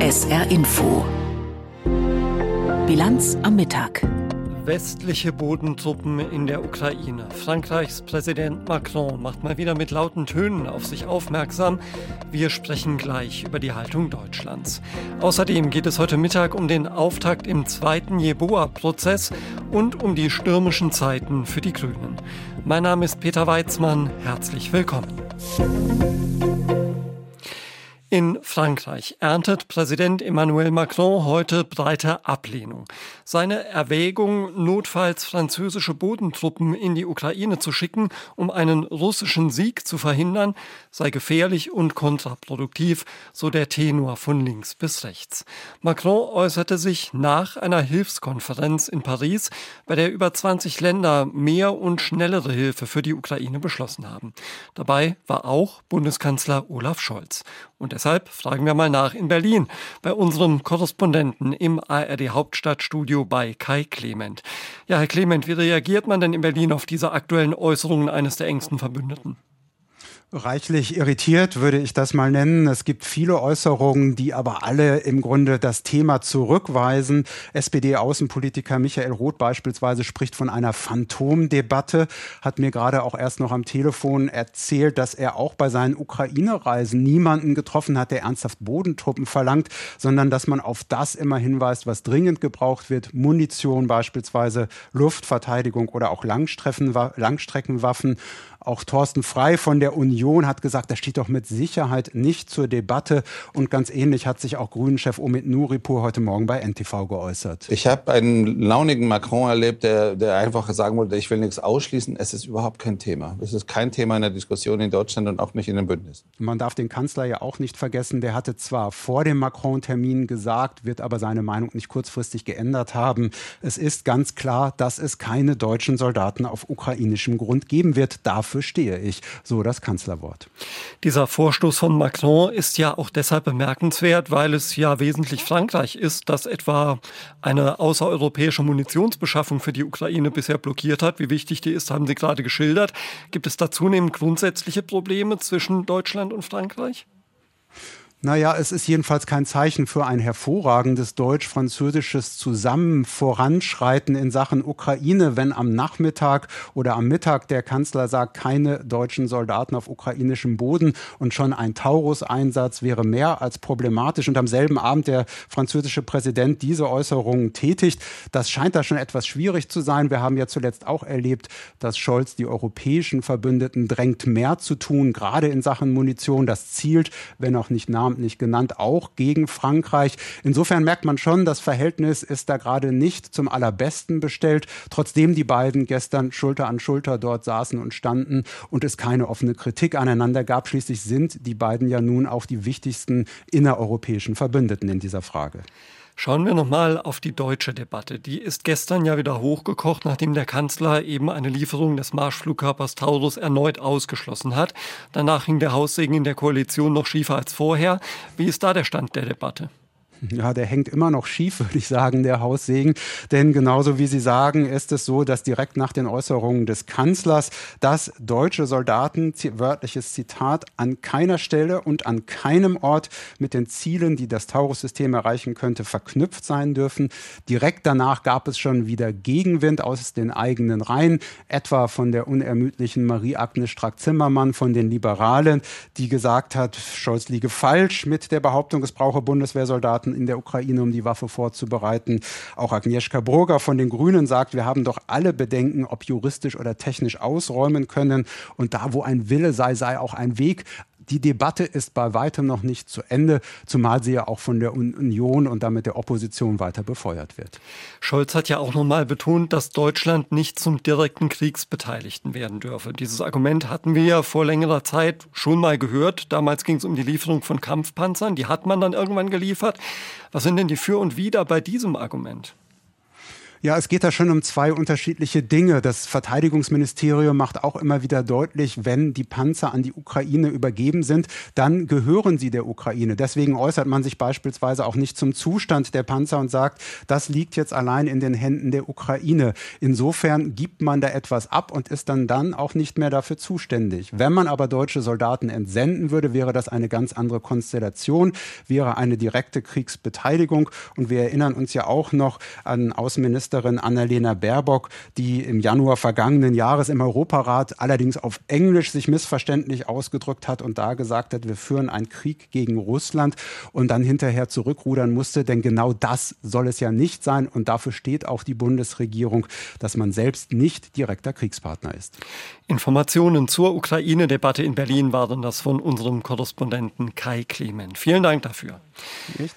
SR Info. Bilanz am Mittag. Westliche Bodentruppen in der Ukraine. Frankreichs Präsident Macron macht mal wieder mit lauten Tönen auf sich aufmerksam. Wir sprechen gleich über die Haltung Deutschlands. Außerdem geht es heute Mittag um den Auftakt im zweiten Jeboa-Prozess und um die stürmischen Zeiten für die Grünen. Mein Name ist Peter Weizmann. Herzlich willkommen. In Frankreich erntet Präsident Emmanuel Macron heute breite Ablehnung. Seine Erwägung, notfalls französische Bodentruppen in die Ukraine zu schicken, um einen russischen Sieg zu verhindern, sei gefährlich und kontraproduktiv, so der Tenor von links bis rechts. Macron äußerte sich nach einer Hilfskonferenz in Paris, bei der über 20 Länder mehr und schnellere Hilfe für die Ukraine beschlossen haben. Dabei war auch Bundeskanzler Olaf Scholz. Und deshalb fragen wir mal nach in Berlin bei unserem Korrespondenten im ARD Hauptstadtstudio bei Kai Clement. Ja, Herr Clement, wie reagiert man denn in Berlin auf diese aktuellen Äußerungen eines der engsten Verbündeten? Reichlich irritiert würde ich das mal nennen. Es gibt viele Äußerungen, die aber alle im Grunde das Thema zurückweisen. SPD-Außenpolitiker Michael Roth beispielsweise spricht von einer Phantomdebatte, hat mir gerade auch erst noch am Telefon erzählt, dass er auch bei seinen Ukraine-Reisen niemanden getroffen hat, der ernsthaft Bodentruppen verlangt, sondern dass man auf das immer hinweist, was dringend gebraucht wird. Munition beispielsweise, Luftverteidigung oder auch Langstreckenwaffen. Auch Thorsten Frei von der Union hat gesagt, das steht doch mit Sicherheit nicht zur Debatte. Und ganz ähnlich hat sich auch Grünen-Chef Omid Nuripur heute Morgen bei NTV geäußert. Ich habe einen launigen Macron erlebt, der, der einfach sagen wollte, ich will nichts ausschließen. Es ist überhaupt kein Thema. Es ist kein Thema in der Diskussion in Deutschland und auch nicht in den Bündnissen. Man darf den Kanzler ja auch nicht vergessen. Der hatte zwar vor dem Macron-Termin gesagt, wird aber seine Meinung nicht kurzfristig geändert haben. Es ist ganz klar, dass es keine deutschen Soldaten auf ukrainischem Grund geben wird. Dafür dafür stehe ich. So das Kanzlerwort. Dieser Vorstoß von Macron ist ja auch deshalb bemerkenswert, weil es ja wesentlich Frankreich ist, das etwa eine außereuropäische Munitionsbeschaffung für die Ukraine bisher blockiert hat. Wie wichtig die ist, haben Sie gerade geschildert. Gibt es da zunehmend grundsätzliche Probleme zwischen Deutschland und Frankreich? Naja, es ist jedenfalls kein Zeichen für ein hervorragendes deutsch-französisches Zusammen Voranschreiten in Sachen Ukraine, wenn am Nachmittag oder am Mittag der Kanzler sagt, keine deutschen Soldaten auf ukrainischem Boden und schon ein Taurus-Einsatz wäre mehr als problematisch und am selben Abend der französische Präsident diese Äußerungen tätigt. Das scheint da schon etwas schwierig zu sein. Wir haben ja zuletzt auch erlebt, dass Scholz die europäischen Verbündeten drängt, mehr zu tun, gerade in Sachen Munition. Das zielt, wenn auch nicht nah namentlich genannt, auch gegen Frankreich. Insofern merkt man schon, das Verhältnis ist da gerade nicht zum allerbesten bestellt, trotzdem die beiden gestern Schulter an Schulter dort saßen und standen und es keine offene Kritik aneinander gab. Schließlich sind die beiden ja nun auch die wichtigsten innereuropäischen Verbündeten in dieser Frage. Schauen wir nochmal auf die deutsche Debatte. Die ist gestern ja wieder hochgekocht, nachdem der Kanzler eben eine Lieferung des Marschflugkörpers Taurus erneut ausgeschlossen hat. Danach hing der Haussegen in der Koalition noch schiefer als vorher. Wie ist da der Stand der Debatte? Ja, der hängt immer noch schief, würde ich sagen, der Haussegen. Denn genauso wie Sie sagen, ist es so, dass direkt nach den Äußerungen des Kanzlers, dass deutsche Soldaten, wörtliches Zitat, an keiner Stelle und an keinem Ort mit den Zielen, die das Taurus-System erreichen könnte, verknüpft sein dürfen. Direkt danach gab es schon wieder Gegenwind aus den eigenen Reihen, etwa von der unermüdlichen Marie-Agnes Strack-Zimmermann von den Liberalen, die gesagt hat, Scholz liege falsch mit der Behauptung, es brauche Bundeswehrsoldaten Soldaten in der Ukraine, um die Waffe vorzubereiten. Auch Agnieszka Burger von den Grünen sagt, wir haben doch alle Bedenken, ob juristisch oder technisch ausräumen können. Und da, wo ein Wille sei, sei auch ein Weg die Debatte ist bei weitem noch nicht zu Ende, zumal sie ja auch von der Union und damit der Opposition weiter befeuert wird. Scholz hat ja auch nochmal betont, dass Deutschland nicht zum direkten Kriegsbeteiligten werden dürfe. Dieses Argument hatten wir ja vor längerer Zeit schon mal gehört. Damals ging es um die Lieferung von Kampfpanzern. Die hat man dann irgendwann geliefert. Was sind denn die Für und Wider bei diesem Argument? Ja, es geht da schon um zwei unterschiedliche Dinge. Das Verteidigungsministerium macht auch immer wieder deutlich, wenn die Panzer an die Ukraine übergeben sind, dann gehören sie der Ukraine. Deswegen äußert man sich beispielsweise auch nicht zum Zustand der Panzer und sagt, das liegt jetzt allein in den Händen der Ukraine. Insofern gibt man da etwas ab und ist dann dann auch nicht mehr dafür zuständig. Wenn man aber deutsche Soldaten entsenden würde, wäre das eine ganz andere Konstellation, wäre eine direkte Kriegsbeteiligung. Und wir erinnern uns ja auch noch an Außenminister Außenministerin Annalena Baerbock, die im Januar vergangenen Jahres im Europarat allerdings auf Englisch sich missverständlich ausgedrückt hat und da gesagt hat, wir führen einen Krieg gegen Russland und dann hinterher zurückrudern musste, denn genau das soll es ja nicht sein und dafür steht auch die Bundesregierung, dass man selbst nicht direkter Kriegspartner ist. Informationen zur Ukraine-Debatte in Berlin waren das von unserem Korrespondenten Kai Clement. Vielen Dank dafür. Ich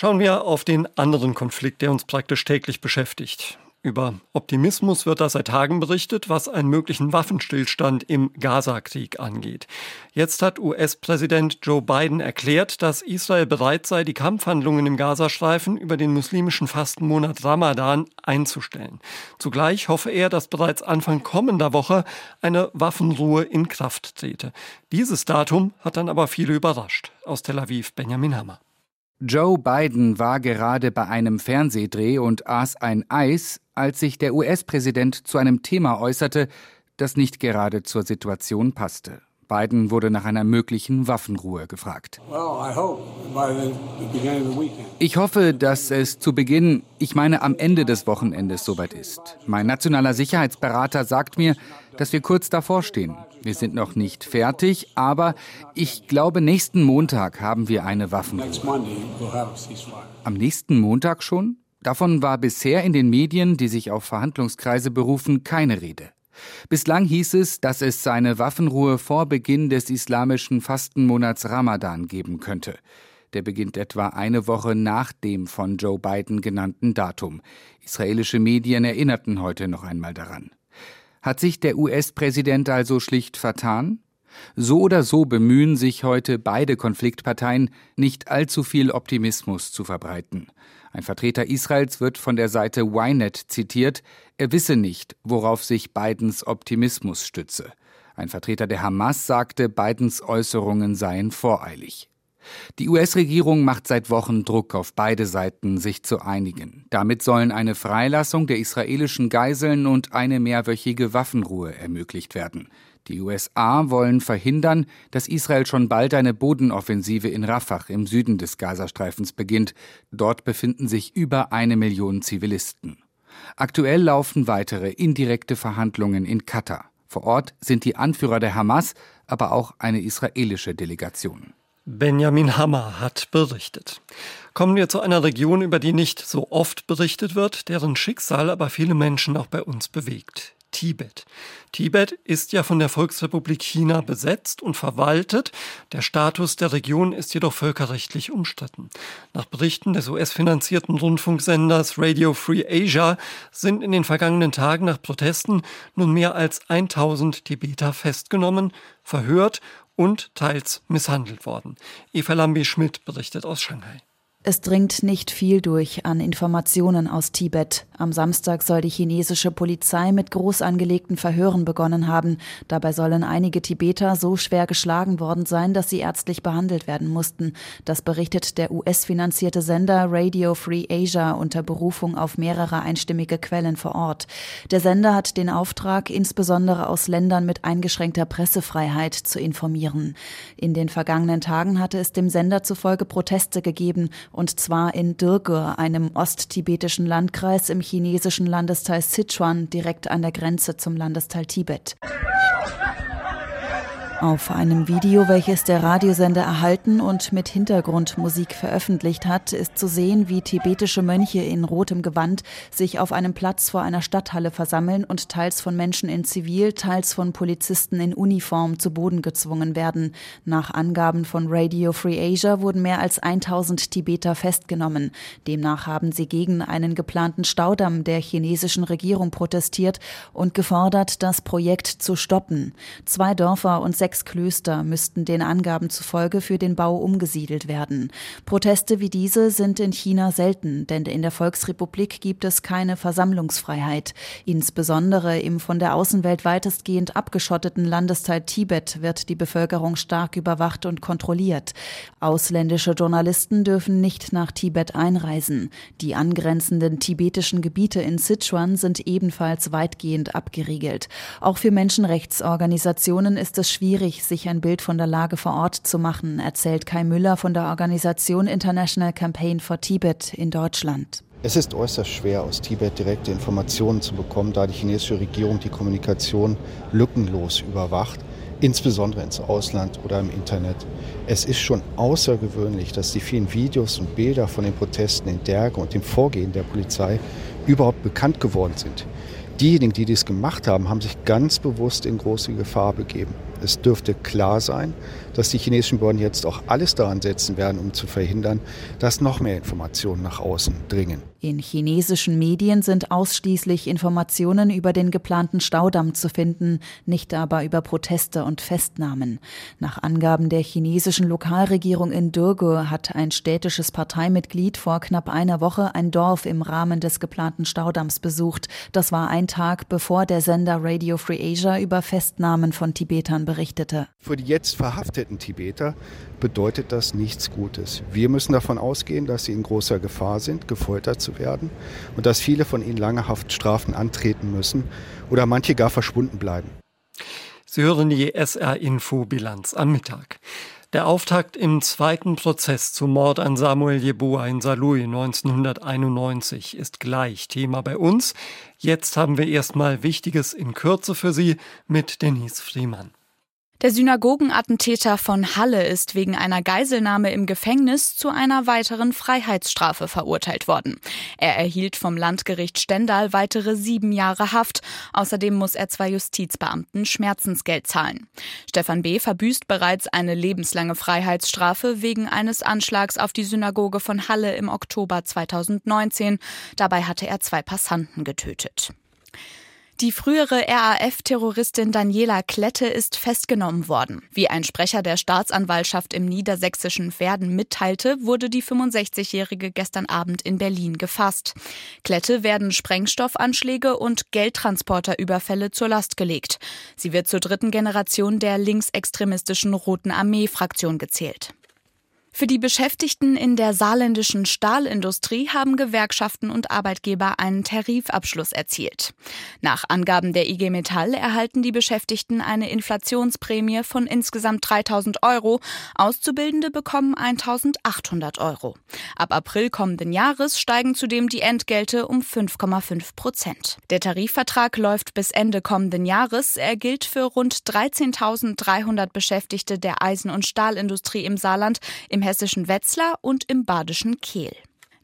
Schauen wir auf den anderen Konflikt, der uns praktisch täglich beschäftigt. Über Optimismus wird da seit Tagen berichtet, was einen möglichen Waffenstillstand im Gaza-Krieg angeht. Jetzt hat US-Präsident Joe Biden erklärt, dass Israel bereit sei, die Kampfhandlungen im Gazastreifen über den muslimischen Fastenmonat Ramadan einzustellen. Zugleich hoffe er, dass bereits Anfang kommender Woche eine Waffenruhe in Kraft trete. Dieses Datum hat dann aber viele überrascht. Aus Tel Aviv Benjamin Hammer. Joe Biden war gerade bei einem Fernsehdreh und aß ein Eis, als sich der US-Präsident zu einem Thema äußerte, das nicht gerade zur Situation passte. Biden wurde nach einer möglichen Waffenruhe gefragt. Ich hoffe, dass es zu Beginn, ich meine am Ende des Wochenendes soweit ist. Mein nationaler Sicherheitsberater sagt mir, dass wir kurz davor stehen. Wir sind noch nicht fertig, aber ich glaube, nächsten Montag haben wir eine Waffenruhe. Am nächsten Montag schon? Davon war bisher in den Medien, die sich auf Verhandlungskreise berufen, keine Rede. Bislang hieß es, dass es seine Waffenruhe vor Beginn des islamischen Fastenmonats Ramadan geben könnte. Der beginnt etwa eine Woche nach dem von Joe Biden genannten Datum. Israelische Medien erinnerten heute noch einmal daran. Hat sich der US-Präsident also schlicht vertan? So oder so bemühen sich heute beide Konfliktparteien, nicht allzu viel Optimismus zu verbreiten. Ein Vertreter Israels wird von der Seite Ynet zitiert, er wisse nicht, worauf sich Bidens Optimismus stütze. Ein Vertreter der Hamas sagte, Bidens Äußerungen seien voreilig. Die US-Regierung macht seit Wochen Druck auf beide Seiten, sich zu einigen. Damit sollen eine Freilassung der israelischen Geiseln und eine mehrwöchige Waffenruhe ermöglicht werden. Die USA wollen verhindern, dass Israel schon bald eine Bodenoffensive in Rafah im Süden des Gazastreifens beginnt. Dort befinden sich über eine Million Zivilisten. Aktuell laufen weitere indirekte Verhandlungen in Katar. Vor Ort sind die Anführer der Hamas, aber auch eine israelische Delegation. Benjamin Hammer hat berichtet. Kommen wir zu einer Region, über die nicht so oft berichtet wird, deren Schicksal aber viele Menschen auch bei uns bewegt. Tibet. Tibet ist ja von der Volksrepublik China besetzt und verwaltet. Der Status der Region ist jedoch völkerrechtlich umstritten. Nach Berichten des US-finanzierten Rundfunksenders Radio Free Asia sind in den vergangenen Tagen nach Protesten nun mehr als 1000 Tibeter festgenommen, verhört und teils misshandelt worden. Eva Lambi-Schmidt berichtet aus Shanghai. Es dringt nicht viel durch an Informationen aus Tibet. Am Samstag soll die chinesische Polizei mit groß angelegten Verhören begonnen haben. Dabei sollen einige Tibeter so schwer geschlagen worden sein, dass sie ärztlich behandelt werden mussten. Das berichtet der US-finanzierte Sender Radio Free Asia unter Berufung auf mehrere einstimmige Quellen vor Ort. Der Sender hat den Auftrag, insbesondere aus Ländern mit eingeschränkter Pressefreiheit zu informieren. In den vergangenen Tagen hatte es dem Sender zufolge Proteste gegeben und zwar in Dirgur, einem osttibetischen Landkreis im chinesischen Landesteil Sichuan, direkt an der Grenze zum Landesteil Tibet. Auf einem Video, welches der Radiosender erhalten und mit Hintergrundmusik veröffentlicht hat, ist zu sehen, wie tibetische Mönche in rotem Gewand sich auf einem Platz vor einer Stadthalle versammeln und teils von Menschen in Zivil, teils von Polizisten in Uniform zu Boden gezwungen werden. Nach Angaben von Radio Free Asia wurden mehr als 1000 Tibeter festgenommen. Demnach haben sie gegen einen geplanten Staudamm der chinesischen Regierung protestiert und gefordert, das Projekt zu stoppen. Zwei Dörfer und sechs Klöster müssten den Angaben zufolge für den Bau umgesiedelt werden. Proteste wie diese sind in China selten, denn in der Volksrepublik gibt es keine Versammlungsfreiheit. Insbesondere im von der Außenwelt weitestgehend abgeschotteten Landesteil Tibet wird die Bevölkerung stark überwacht und kontrolliert. Ausländische Journalisten dürfen nicht nach Tibet einreisen. Die angrenzenden tibetischen Gebiete in Sichuan sind ebenfalls weitgehend abgeriegelt. Auch für Menschenrechtsorganisationen ist es schwierig, sich ein Bild von der Lage vor Ort zu machen, erzählt Kai Müller von der Organisation International Campaign for Tibet in Deutschland. Es ist äußerst schwer, aus Tibet direkte Informationen zu bekommen, da die chinesische Regierung die Kommunikation lückenlos überwacht, insbesondere ins Ausland oder im Internet. Es ist schon außergewöhnlich, dass die vielen Videos und Bilder von den Protesten in Derge und dem Vorgehen der Polizei überhaupt bekannt geworden sind. Diejenigen, die dies gemacht haben, haben sich ganz bewusst in große Gefahr begeben. Es dürfte klar sein, dass die chinesischen Behörden jetzt auch alles daran setzen werden, um zu verhindern, dass noch mehr Informationen nach außen dringen. In chinesischen Medien sind ausschließlich Informationen über den geplanten Staudamm zu finden, nicht aber über Proteste und Festnahmen. Nach Angaben der chinesischen Lokalregierung in Durgo hat ein städtisches Parteimitglied vor knapp einer Woche ein Dorf im Rahmen des geplanten Staudamms besucht. Das war ein Tag, bevor der Sender Radio Free Asia über Festnahmen von Tibetern berichtete. Für die jetzt verhafteten Tibeter bedeutet das nichts Gutes. Wir müssen davon ausgehen, dass sie in großer Gefahr sind, gefoltert zu werden und dass viele von ihnen lange Haftstrafen antreten müssen oder manche gar verschwunden bleiben. Sie hören die SR-Info-Bilanz am Mittag. Der Auftakt im zweiten Prozess zum Mord an Samuel Jeboa in Saarlouis 1991 ist gleich Thema bei uns. Jetzt haben wir erstmal Wichtiges in Kürze für Sie mit Denise Friemann. Der Synagogenattentäter von Halle ist wegen einer Geiselnahme im Gefängnis zu einer weiteren Freiheitsstrafe verurteilt worden. Er erhielt vom Landgericht Stendal weitere sieben Jahre Haft. Außerdem muss er zwei Justizbeamten Schmerzensgeld zahlen. Stefan B. verbüßt bereits eine lebenslange Freiheitsstrafe wegen eines Anschlags auf die Synagoge von Halle im Oktober 2019. Dabei hatte er zwei Passanten getötet. Die frühere RAF-Terroristin Daniela Klette ist festgenommen worden. Wie ein Sprecher der Staatsanwaltschaft im niedersächsischen Verden mitteilte, wurde die 65-Jährige gestern Abend in Berlin gefasst. Klette werden Sprengstoffanschläge und Geldtransporterüberfälle zur Last gelegt. Sie wird zur dritten Generation der linksextremistischen Roten Armee-Fraktion gezählt. Für die Beschäftigten in der saarländischen Stahlindustrie haben Gewerkschaften und Arbeitgeber einen Tarifabschluss erzielt. Nach Angaben der IG Metall erhalten die Beschäftigten eine Inflationsprämie von insgesamt 3000 Euro. Auszubildende bekommen 1800 Euro. Ab April kommenden Jahres steigen zudem die Entgelte um 5,5 Prozent. Der Tarifvertrag läuft bis Ende kommenden Jahres. Er gilt für rund 13.300 Beschäftigte der Eisen- und Stahlindustrie im Saarland im hessischen Wetzlar und im badischen Kehl.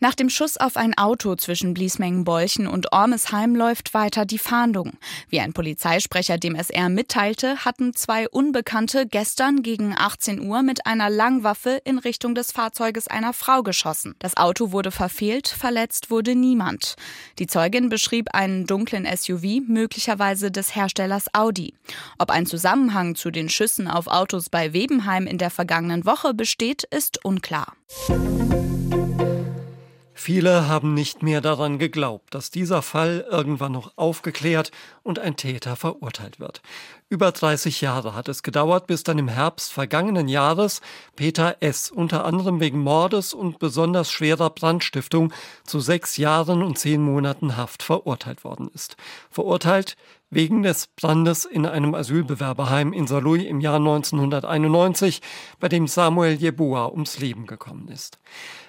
Nach dem Schuss auf ein Auto zwischen Bliesmengen-Bolchen und Ormesheim läuft weiter die Fahndung. Wie ein Polizeisprecher dem SR mitteilte, hatten zwei Unbekannte gestern gegen 18 Uhr mit einer Langwaffe in Richtung des Fahrzeuges einer Frau geschossen. Das Auto wurde verfehlt, verletzt wurde niemand. Die Zeugin beschrieb einen dunklen SUV, möglicherweise des Herstellers Audi. Ob ein Zusammenhang zu den Schüssen auf Autos bei Webenheim in der vergangenen Woche besteht, ist unklar. Viele haben nicht mehr daran geglaubt, dass dieser Fall irgendwann noch aufgeklärt und ein Täter verurteilt wird. Über 30 Jahre hat es gedauert, bis dann im Herbst vergangenen Jahres Peter S. unter anderem wegen Mordes und besonders schwerer Brandstiftung zu sechs Jahren und zehn Monaten Haft verurteilt worden ist. Verurteilt wegen des Brandes in einem Asylbewerberheim in Saarlouis im Jahr 1991, bei dem Samuel Jeboa ums Leben gekommen ist.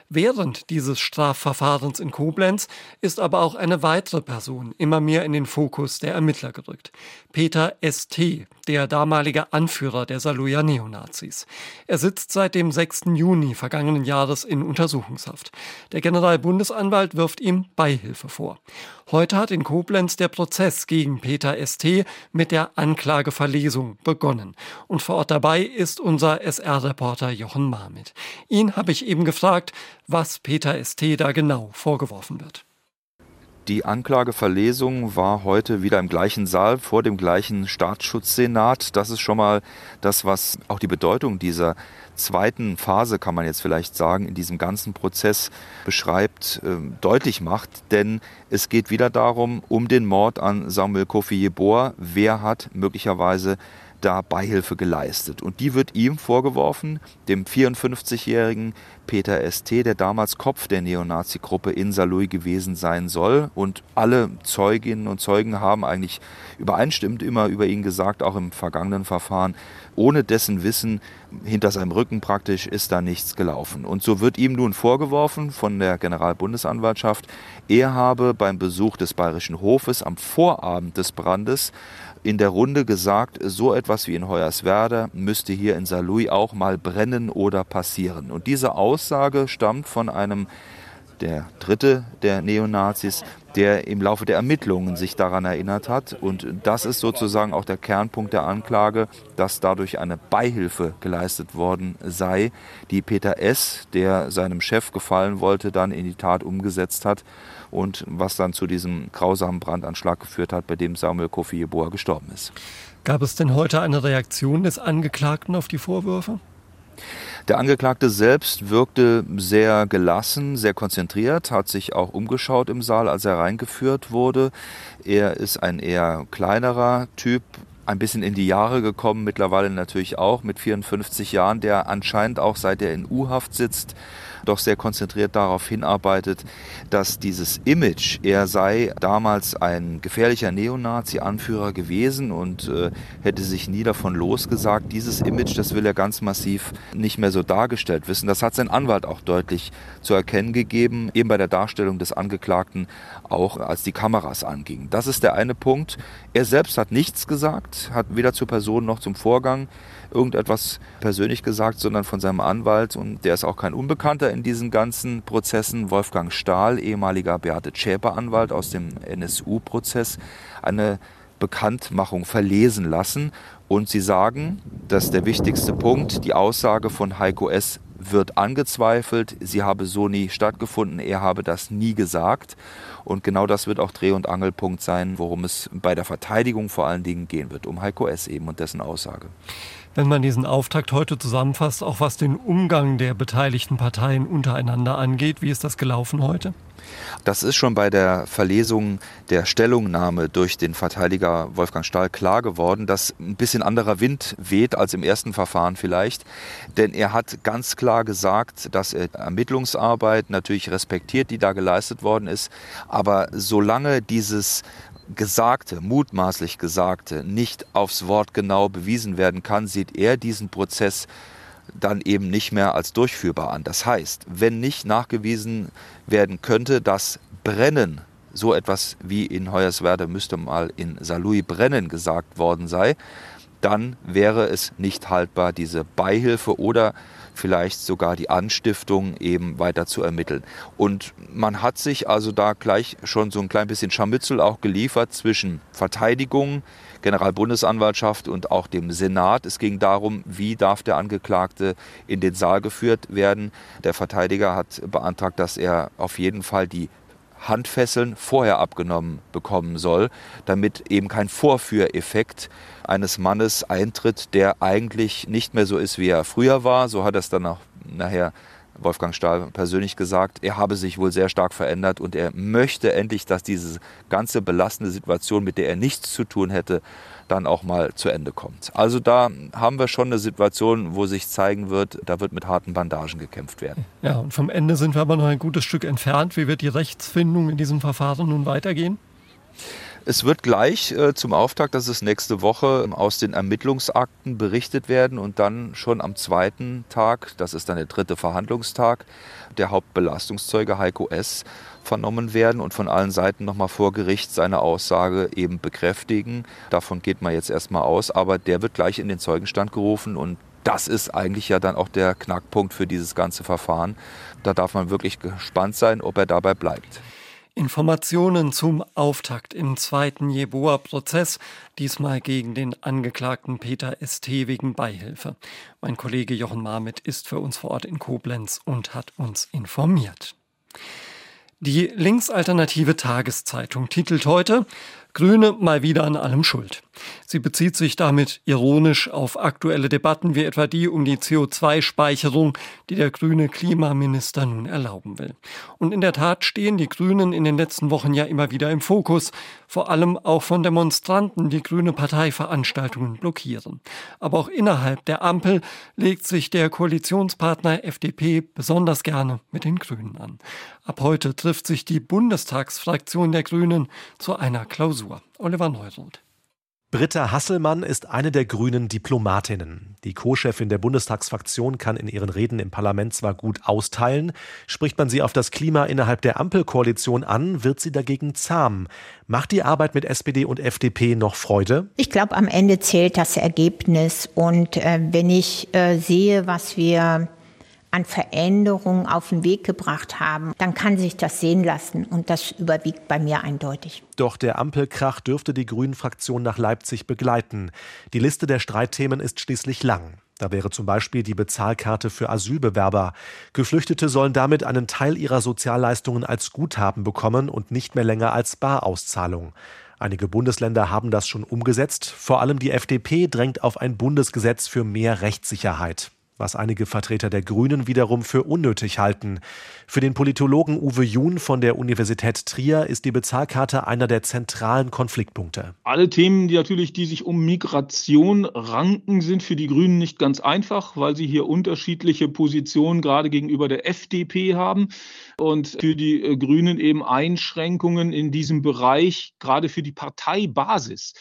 Während dieses Strafverfahrens in Koblenz ist aber auch eine weitere Person immer mehr in den Fokus der Ermittler gerückt. Peter S.T., der damalige Anführer der Saarlouier Neonazis. Er sitzt seit dem 6. Juni vergangenen Jahres in Untersuchungshaft. Der Generalbundesanwalt wirft ihm Beihilfe vor. Heute hat in Koblenz der Prozess gegen Peter S.T. mit der Anklageverlesung begonnen. Und vor Ort dabei ist unser SR-Reporter Jochen Marmit. Ihn habe ich eben gefragt, was Peter S.T. da genau vorgeworfen wird. Die Anklageverlesung war heute wieder im gleichen Saal vor dem gleichen Staatsschutzsenat. Das ist schon mal das, was auch die Bedeutung dieser zweiten Phase, kann man jetzt vielleicht sagen, in diesem ganzen Prozess beschreibt, äh, deutlich macht. Denn es geht wieder darum, um den Mord an Samuel Kofi Yeboah. Wer hat möglicherweise da Beihilfe geleistet. Und die wird ihm vorgeworfen, dem 54-jährigen Peter ST, der damals Kopf der Neonazi-Gruppe in Saarlouis gewesen sein soll. Und alle Zeuginnen und Zeugen haben eigentlich übereinstimmend immer über ihn gesagt, auch im vergangenen Verfahren, ohne dessen Wissen hinter seinem Rücken praktisch ist da nichts gelaufen. Und so wird ihm nun vorgeworfen von der Generalbundesanwaltschaft, er habe beim Besuch des Bayerischen Hofes am Vorabend des Brandes in der Runde gesagt, so etwas wie in Hoyerswerda müsste hier in Saarlouis auch mal brennen oder passieren. Und diese Aussage stammt von einem der dritte der Neonazis, der im Laufe der Ermittlungen sich daran erinnert hat. Und das ist sozusagen auch der Kernpunkt der Anklage, dass dadurch eine Beihilfe geleistet worden sei, die Peter S., der seinem Chef gefallen wollte, dann in die Tat umgesetzt hat und was dann zu diesem grausamen Brandanschlag geführt hat, bei dem Samuel Kofi Yeboah gestorben ist. Gab es denn heute eine Reaktion des Angeklagten auf die Vorwürfe? Der Angeklagte selbst wirkte sehr gelassen, sehr konzentriert, hat sich auch umgeschaut im Saal, als er reingeführt wurde. Er ist ein eher kleinerer Typ, ein bisschen in die Jahre gekommen, mittlerweile natürlich auch mit 54 Jahren, der anscheinend auch seit er in U-Haft sitzt, doch sehr konzentriert darauf hinarbeitet, dass dieses Image, er sei damals ein gefährlicher Neonazi-Anführer gewesen und äh, hätte sich nie davon losgesagt, dieses Image, das will er ganz massiv nicht mehr so dargestellt wissen. Das hat sein Anwalt auch deutlich zu erkennen gegeben, eben bei der Darstellung des Angeklagten, auch als die Kameras angingen. Das ist der eine Punkt. Er selbst hat nichts gesagt, hat weder zur Person noch zum Vorgang irgendetwas persönlich gesagt, sondern von seinem Anwalt und der ist auch kein Unbekannter in diesen ganzen Prozessen, Wolfgang Stahl, ehemaliger Beate Zschäper Anwalt aus dem NSU-Prozess, eine Bekanntmachung verlesen lassen und sie sagen, dass der wichtigste Punkt, die Aussage von Heiko S wird angezweifelt, sie habe so nie stattgefunden, er habe das nie gesagt. Und genau das wird auch Dreh- und Angelpunkt sein, worum es bei der Verteidigung vor allen Dingen gehen wird, um Heiko S. eben und dessen Aussage. Wenn man diesen Auftakt heute zusammenfasst, auch was den Umgang der beteiligten Parteien untereinander angeht, wie ist das gelaufen heute? Das ist schon bei der Verlesung der Stellungnahme durch den Verteidiger Wolfgang Stahl klar geworden, dass ein bisschen anderer Wind weht als im ersten Verfahren vielleicht. Denn er hat ganz klar gesagt, dass er Ermittlungsarbeit natürlich respektiert, die da geleistet worden ist. Aber solange dieses Gesagte, mutmaßlich Gesagte, nicht aufs Wort genau bewiesen werden kann, sieht er diesen Prozess dann eben nicht mehr als durchführbar an. Das heißt, wenn nicht nachgewiesen werden könnte, dass Brennen, so etwas wie in Hoyerswerda müsste mal in Saarlouis brennen gesagt worden sei, dann wäre es nicht haltbar, diese Beihilfe oder vielleicht sogar die Anstiftung eben weiter zu ermitteln. Und man hat sich also da gleich schon so ein klein bisschen Scharmützel auch geliefert zwischen Verteidigung, Generalbundesanwaltschaft und auch dem Senat. Es ging darum, wie darf der Angeklagte in den Saal geführt werden. Der Verteidiger hat beantragt, dass er auf jeden Fall die Handfesseln vorher abgenommen bekommen soll, damit eben kein Vorführeffekt eines Mannes eintritt, der eigentlich nicht mehr so ist, wie er früher war. So hat er es dann auch nachher Wolfgang Stahl persönlich gesagt, er habe sich wohl sehr stark verändert und er möchte endlich, dass diese ganze belastende Situation, mit der er nichts zu tun hätte, dann auch mal zu Ende kommt. Also da haben wir schon eine Situation, wo sich zeigen wird, da wird mit harten Bandagen gekämpft werden. Ja, und vom Ende sind wir aber noch ein gutes Stück entfernt. Wie wird die Rechtsfindung in diesem Verfahren nun weitergehen? Es wird gleich äh, zum Auftakt, das ist nächste Woche, aus den Ermittlungsakten berichtet werden und dann schon am zweiten Tag, das ist dann der dritte Verhandlungstag, der Hauptbelastungszeuge Heiko S. vernommen werden und von allen Seiten nochmal vor Gericht seine Aussage eben bekräftigen. Davon geht man jetzt erstmal aus, aber der wird gleich in den Zeugenstand gerufen und das ist eigentlich ja dann auch der Knackpunkt für dieses ganze Verfahren. Da darf man wirklich gespannt sein, ob er dabei bleibt. Informationen zum Auftakt im zweiten Jeboa-Prozess, diesmal gegen den Angeklagten Peter ST wegen Beihilfe. Mein Kollege Jochen Marmit ist für uns vor Ort in Koblenz und hat uns informiert. Die linksalternative Tageszeitung titelt heute Grüne mal wieder an allem schuld. Sie bezieht sich damit ironisch auf aktuelle Debatten wie etwa die um die CO2-Speicherung, die der grüne Klimaminister nun erlauben will. Und in der Tat stehen die Grünen in den letzten Wochen ja immer wieder im Fokus, vor allem auch von Demonstranten, die grüne Parteiveranstaltungen blockieren. Aber auch innerhalb der Ampel legt sich der Koalitionspartner FDP besonders gerne mit den Grünen an. Ab heute trifft sich die Bundestagsfraktion der Grünen zu einer Klausur. Oliver Neuroth. Britta Hasselmann ist eine der grünen Diplomatinnen. Die Co-Chefin der Bundestagsfraktion kann in ihren Reden im Parlament zwar gut austeilen, spricht man sie auf das Klima innerhalb der Ampelkoalition an, wird sie dagegen zahm. Macht die Arbeit mit SPD und FDP noch Freude? Ich glaube, am Ende zählt das Ergebnis. Und äh, wenn ich äh, sehe, was wir an Veränderungen auf den Weg gebracht haben, dann kann sich das sehen lassen und das überwiegt bei mir eindeutig. Doch der Ampelkrach dürfte die Grünen-Fraktion nach Leipzig begleiten. Die Liste der Streitthemen ist schließlich lang. Da wäre zum Beispiel die Bezahlkarte für Asylbewerber. Geflüchtete sollen damit einen Teil ihrer Sozialleistungen als Guthaben bekommen und nicht mehr länger als Barauszahlung. Einige Bundesländer haben das schon umgesetzt. Vor allem die FDP drängt auf ein Bundesgesetz für mehr Rechtssicherheit was einige Vertreter der Grünen wiederum für unnötig halten. Für den Politologen Uwe Jun von der Universität Trier ist die Bezahlkarte einer der zentralen Konfliktpunkte. Alle Themen, die natürlich, die sich um Migration ranken, sind für die Grünen nicht ganz einfach, weil sie hier unterschiedliche Positionen gerade gegenüber der FDP haben und für die äh, Grünen eben Einschränkungen in diesem Bereich, gerade für die Parteibasis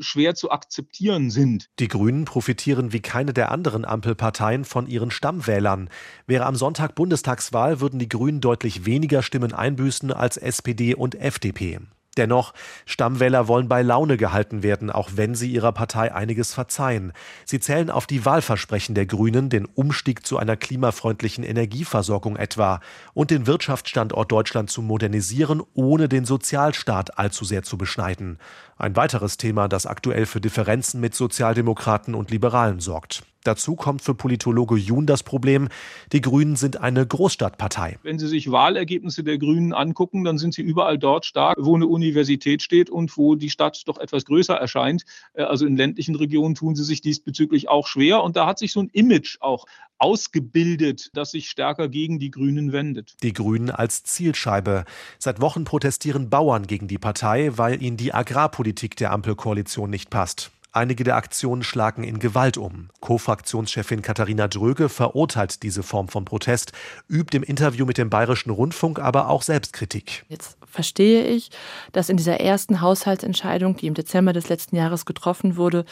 schwer zu akzeptieren sind. Die Grünen profitieren wie keine der anderen Ampelparteien von ihren Stammwählern. Wäre am Sonntag Bundestagswahl, würden die Grünen deutlich weniger Stimmen einbüßen als SPD und FDP. Dennoch, Stammwähler wollen bei Laune gehalten werden, auch wenn sie ihrer Partei einiges verzeihen. Sie zählen auf die Wahlversprechen der Grünen, den Umstieg zu einer klimafreundlichen Energieversorgung etwa und den Wirtschaftsstandort Deutschland zu modernisieren, ohne den Sozialstaat allzu sehr zu beschneiden. Ein weiteres Thema, das aktuell für Differenzen mit Sozialdemokraten und Liberalen sorgt. Dazu kommt für Politologe Jun das Problem, die Grünen sind eine Großstadtpartei. Wenn Sie sich Wahlergebnisse der Grünen angucken, dann sind sie überall dort stark, wo eine Universität steht und wo die Stadt doch etwas größer erscheint. Äh, also in ländlichen Regionen tun sie sich diesbezüglich auch schwer. Und da hat sich so ein Image auch ausgebildet, das sich stärker gegen die Grünen wendet. Die Grünen als Zielscheibe. Seit Wochen protestieren Bauern gegen die Partei, weil ihnen die Agrarpolitik der Ampelkoalition nicht passt. Einige der Aktionen schlagen in Gewalt um. Co-Fraktionschefin Katharina Dröge verurteilt diese Form von Protest, übt im Interview mit dem Bayerischen Rundfunk aber auch Selbstkritik. Jetzt verstehe ich, dass in dieser ersten Haushaltsentscheidung, die im Dezember des letzten Jahres getroffen wurde,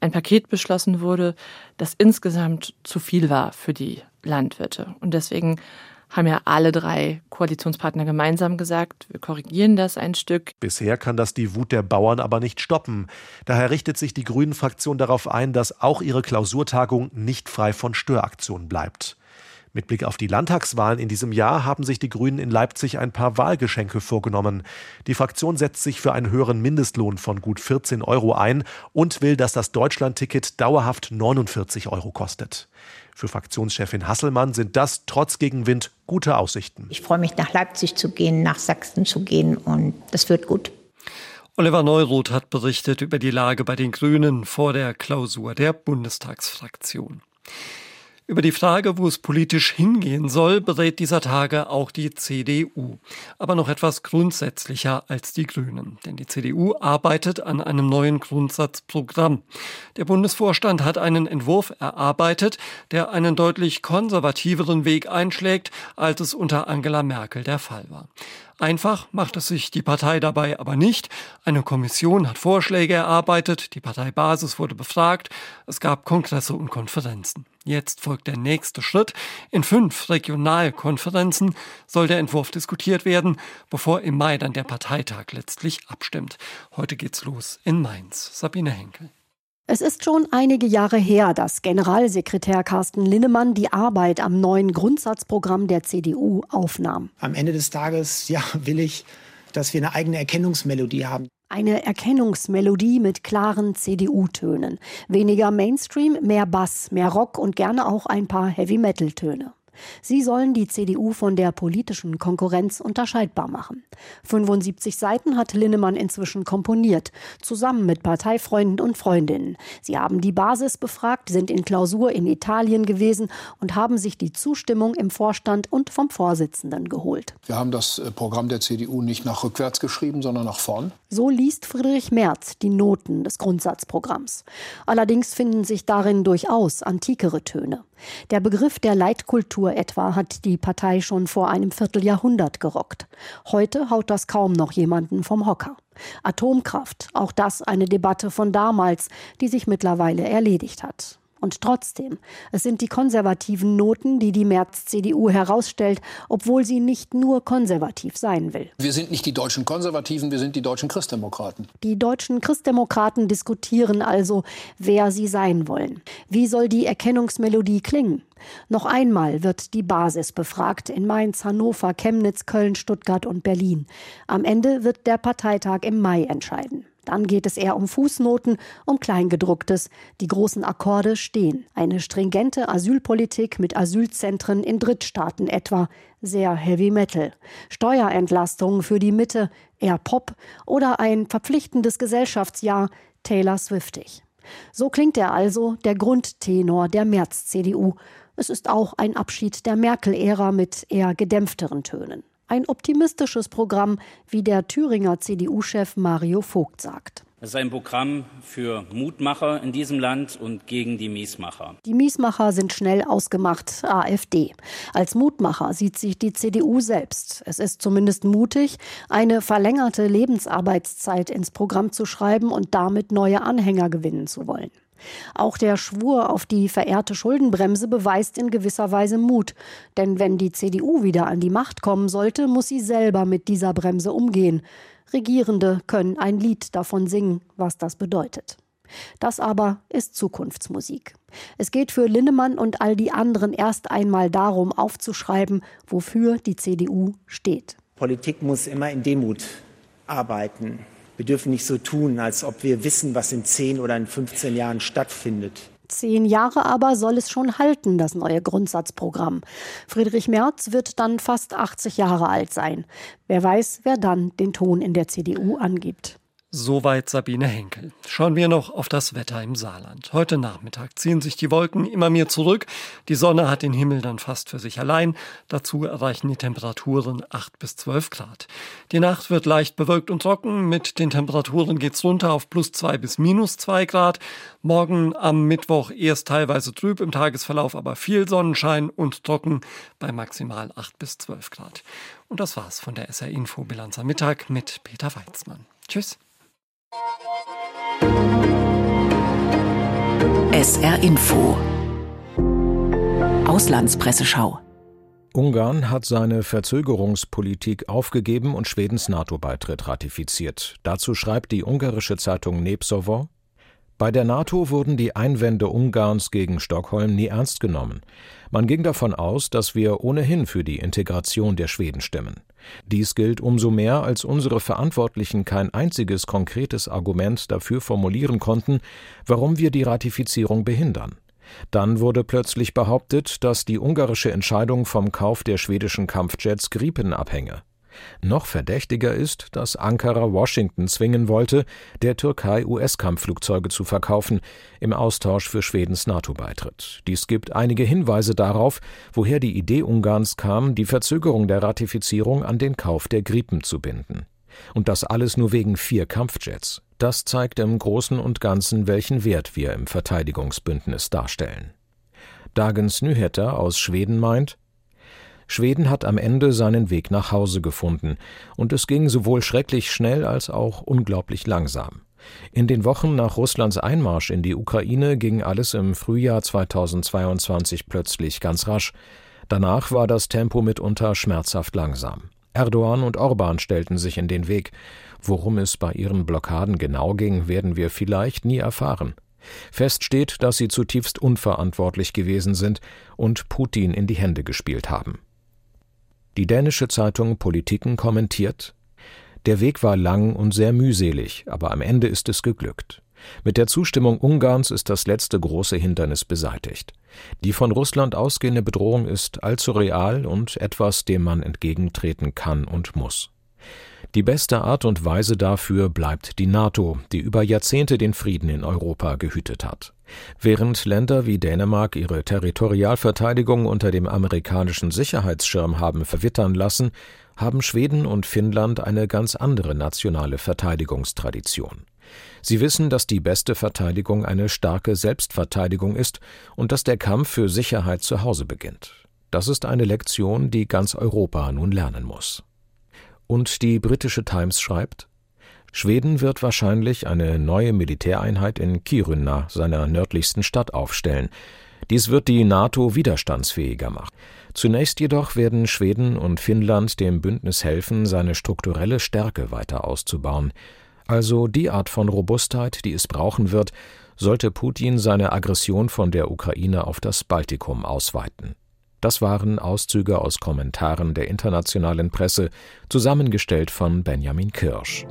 ein Paket beschlossen wurde, das insgesamt zu viel war für die Landwirte. Und deswegen haben ja alle drei Koalitionspartner gemeinsam gesagt, wir korrigieren das ein Stück. Bisher kann das die Wut der Bauern aber nicht stoppen. Daher richtet sich die Grünen-Fraktion darauf ein, dass auch ihre Klausurtagung nicht frei von Störaktionen bleibt. Mit Blick auf die Landtagswahlen in diesem Jahr haben sich die Grünen in Leipzig ein paar Wahlgeschenke vorgenommen. Die Fraktion setzt sich für einen höheren Mindestlohn von gut 14 Euro ein und will, dass das Deutschlandticket dauerhaft 49 Euro kostet. Für Fraktionschefin Hasselmann sind das trotz Gegenwind gute Aussichten. Ich freue mich, nach Leipzig zu gehen, nach Sachsen zu gehen und das wird gut. Oliver Neuroth hat berichtet über die Lage bei den Grünen vor der Klausur der Bundestagsfraktion. Über die Frage, wo es politisch hingehen soll, berät dieser Tage auch die CDU. Aber noch etwas grundsätzlicher als die Grünen. Denn die CDU arbeitet an einem neuen Grundsatzprogramm. Der Bundesvorstand hat einen Entwurf erarbeitet, der einen deutlich konservativeren Weg einschlägt, als es unter Angela Merkel der Fall war. Einfach macht es sich die Partei dabei aber nicht. Eine Kommission hat Vorschläge erarbeitet, die Parteibasis wurde befragt, es gab Kongresse und Konferenzen. Jetzt folgt der nächste Schritt. In fünf Regionalkonferenzen soll der Entwurf diskutiert werden, bevor im Mai dann der Parteitag letztlich abstimmt. Heute geht's los in Mainz. Sabine Henkel. Es ist schon einige Jahre her, dass Generalsekretär Carsten Linnemann die Arbeit am neuen Grundsatzprogramm der CDU aufnahm. Am Ende des Tages ja, will ich, dass wir eine eigene Erkennungsmelodie haben. Eine Erkennungsmelodie mit klaren CDU-Tönen. Weniger Mainstream, mehr Bass, mehr Rock und gerne auch ein paar Heavy-Metal-Töne. Sie sollen die CDU von der politischen Konkurrenz unterscheidbar machen. 75 Seiten hat Linnemann inzwischen komponiert, zusammen mit Parteifreunden und Freundinnen. Sie haben die Basis befragt, sind in Klausur in Italien gewesen und haben sich die Zustimmung im Vorstand und vom Vorsitzenden geholt. Wir haben das äh, Programm der CDU nicht nach rückwärts geschrieben, sondern nach vorn. So liest Friedrich Merz die Noten des Grundsatzprogramms. Allerdings finden sich darin durchaus antikere Töne. Der Begriff der Leitkultur etwa hat die Partei schon vor einem Vierteljahrhundert gerockt. Heute haut das kaum noch jemanden vom Hocker. Atomkraft, auch das eine Debatte von damals, die sich mittlerweile erledigt hat. Und trotzdem, es sind die konservativen Noten, die die März-CDU herausstellt, obwohl sie nicht nur konservativ sein will. Wir sind nicht die deutschen Konservativen, wir sind die deutschen Christdemokraten. Die deutschen Christdemokraten diskutieren also, wer sie sein wollen. Wie soll die Erkennungsmelodie klingen? Noch einmal wird die Basis befragt in Mainz, Hannover, Chemnitz, Köln, Stuttgart und Berlin. Am Ende wird der Parteitag im Mai entscheiden. Dann geht es eher um Fußnoten, um Kleingedrucktes. Die großen Akkorde stehen. Eine stringente Asylpolitik mit Asylzentren in Drittstaaten etwa. Sehr Heavy Metal. Steuerentlastungen für die Mitte. Eher Pop. Oder ein verpflichtendes Gesellschaftsjahr. Taylor Swiftig. So klingt er also, der Grundtenor der März-CDU. Es ist auch ein Abschied der Merkel-Ära mit eher gedämpfteren Tönen. Ein optimistisches Programm, wie der Thüringer CDU-Chef Mario Vogt sagt. Es ist ein Programm für Mutmacher in diesem Land und gegen die Miesmacher. Die Miesmacher sind schnell ausgemacht, AfD. Als Mutmacher sieht sich die CDU selbst. Es ist zumindest mutig, eine verlängerte Lebensarbeitszeit ins Programm zu schreiben und damit neue Anhänger gewinnen zu wollen. Auch der Schwur auf die verehrte Schuldenbremse beweist in gewisser Weise Mut. Denn wenn die CDU wieder an die Macht kommen sollte, muss sie selber mit dieser Bremse umgehen. Regierende können ein Lied davon singen, was das bedeutet. Das aber ist Zukunftsmusik. Es geht für Linnemann und all die anderen erst einmal darum, aufzuschreiben, wofür die CDU steht. Politik muss immer in Demut arbeiten. Wir dürfen nicht so tun, als ob wir wissen, was in 10 oder in 15 Jahren stattfindet. Zehn Jahre aber soll es schon halten, das neue Grundsatzprogramm. Friedrich Merz wird dann fast 80 Jahre alt sein. Wer weiß, wer dann den Ton in der CDU angibt. Soweit Sabine Henkel. Schauen wir noch auf das Wetter im Saarland. Heute Nachmittag ziehen sich die Wolken immer mehr zurück. Die Sonne hat den Himmel dann fast für sich allein. Dazu erreichen die Temperaturen 8 bis 12 Grad. Die Nacht wird leicht bewölkt und trocken. Mit den Temperaturen geht's runter auf plus 2 bis minus 2 Grad. Morgen am Mittwoch erst teilweise trüb, im Tagesverlauf aber viel Sonnenschein und trocken bei maximal 8 bis 12 Grad. Und das war's von der SR Info Bilanz am Mittag mit Peter Weizmann. Tschüss. SR Info. Auslandspresseschau. Ungarn hat seine Verzögerungspolitik aufgegeben und Schwedens NATO-Beitritt ratifiziert. Dazu schreibt die ungarische Zeitung Nepsovo bei der NATO wurden die Einwände Ungarns gegen Stockholm nie ernst genommen. Man ging davon aus, dass wir ohnehin für die Integration der Schweden stimmen. Dies gilt umso mehr, als unsere Verantwortlichen kein einziges konkretes Argument dafür formulieren konnten, warum wir die Ratifizierung behindern. Dann wurde plötzlich behauptet, dass die ungarische Entscheidung vom Kauf der schwedischen Kampfjets Gripen abhänge. Noch verdächtiger ist, dass Ankara Washington zwingen wollte, der Türkei US-Kampfflugzeuge zu verkaufen, im Austausch für Schwedens NATO-Beitritt. Dies gibt einige Hinweise darauf, woher die Idee Ungarns kam, die Verzögerung der Ratifizierung an den Kauf der Gripen zu binden. Und das alles nur wegen vier Kampfjets. Das zeigt im Großen und Ganzen, welchen Wert wir im Verteidigungsbündnis darstellen. Dagens Nyheter aus Schweden meint, Schweden hat am Ende seinen Weg nach Hause gefunden, und es ging sowohl schrecklich schnell als auch unglaublich langsam. In den Wochen nach Russlands Einmarsch in die Ukraine ging alles im Frühjahr 2022 plötzlich ganz rasch. Danach war das Tempo mitunter schmerzhaft langsam. Erdogan und Orban stellten sich in den Weg. Worum es bei ihren Blockaden genau ging, werden wir vielleicht nie erfahren. Fest steht, dass sie zutiefst unverantwortlich gewesen sind und Putin in die Hände gespielt haben. Die dänische Zeitung Politiken kommentiert Der Weg war lang und sehr mühselig, aber am Ende ist es geglückt. Mit der Zustimmung Ungarns ist das letzte große Hindernis beseitigt. Die von Russland ausgehende Bedrohung ist allzu real und etwas, dem man entgegentreten kann und muss. Die beste Art und Weise dafür bleibt die NATO, die über Jahrzehnte den Frieden in Europa gehütet hat. Während Länder wie Dänemark ihre Territorialverteidigung unter dem amerikanischen Sicherheitsschirm haben verwittern lassen, haben Schweden und Finnland eine ganz andere nationale Verteidigungstradition. Sie wissen, dass die beste Verteidigung eine starke Selbstverteidigung ist und dass der Kampf für Sicherheit zu Hause beginnt. Das ist eine Lektion, die ganz Europa nun lernen muss. Und die britische Times schreibt, Schweden wird wahrscheinlich eine neue Militäreinheit in Kiruna, seiner nördlichsten Stadt, aufstellen. Dies wird die NATO widerstandsfähiger machen. Zunächst jedoch werden Schweden und Finnland dem Bündnis helfen, seine strukturelle Stärke weiter auszubauen. Also die Art von Robustheit, die es brauchen wird, sollte Putin seine Aggression von der Ukraine auf das Baltikum ausweiten. Das waren Auszüge aus Kommentaren der internationalen Presse, zusammengestellt von Benjamin Kirsch.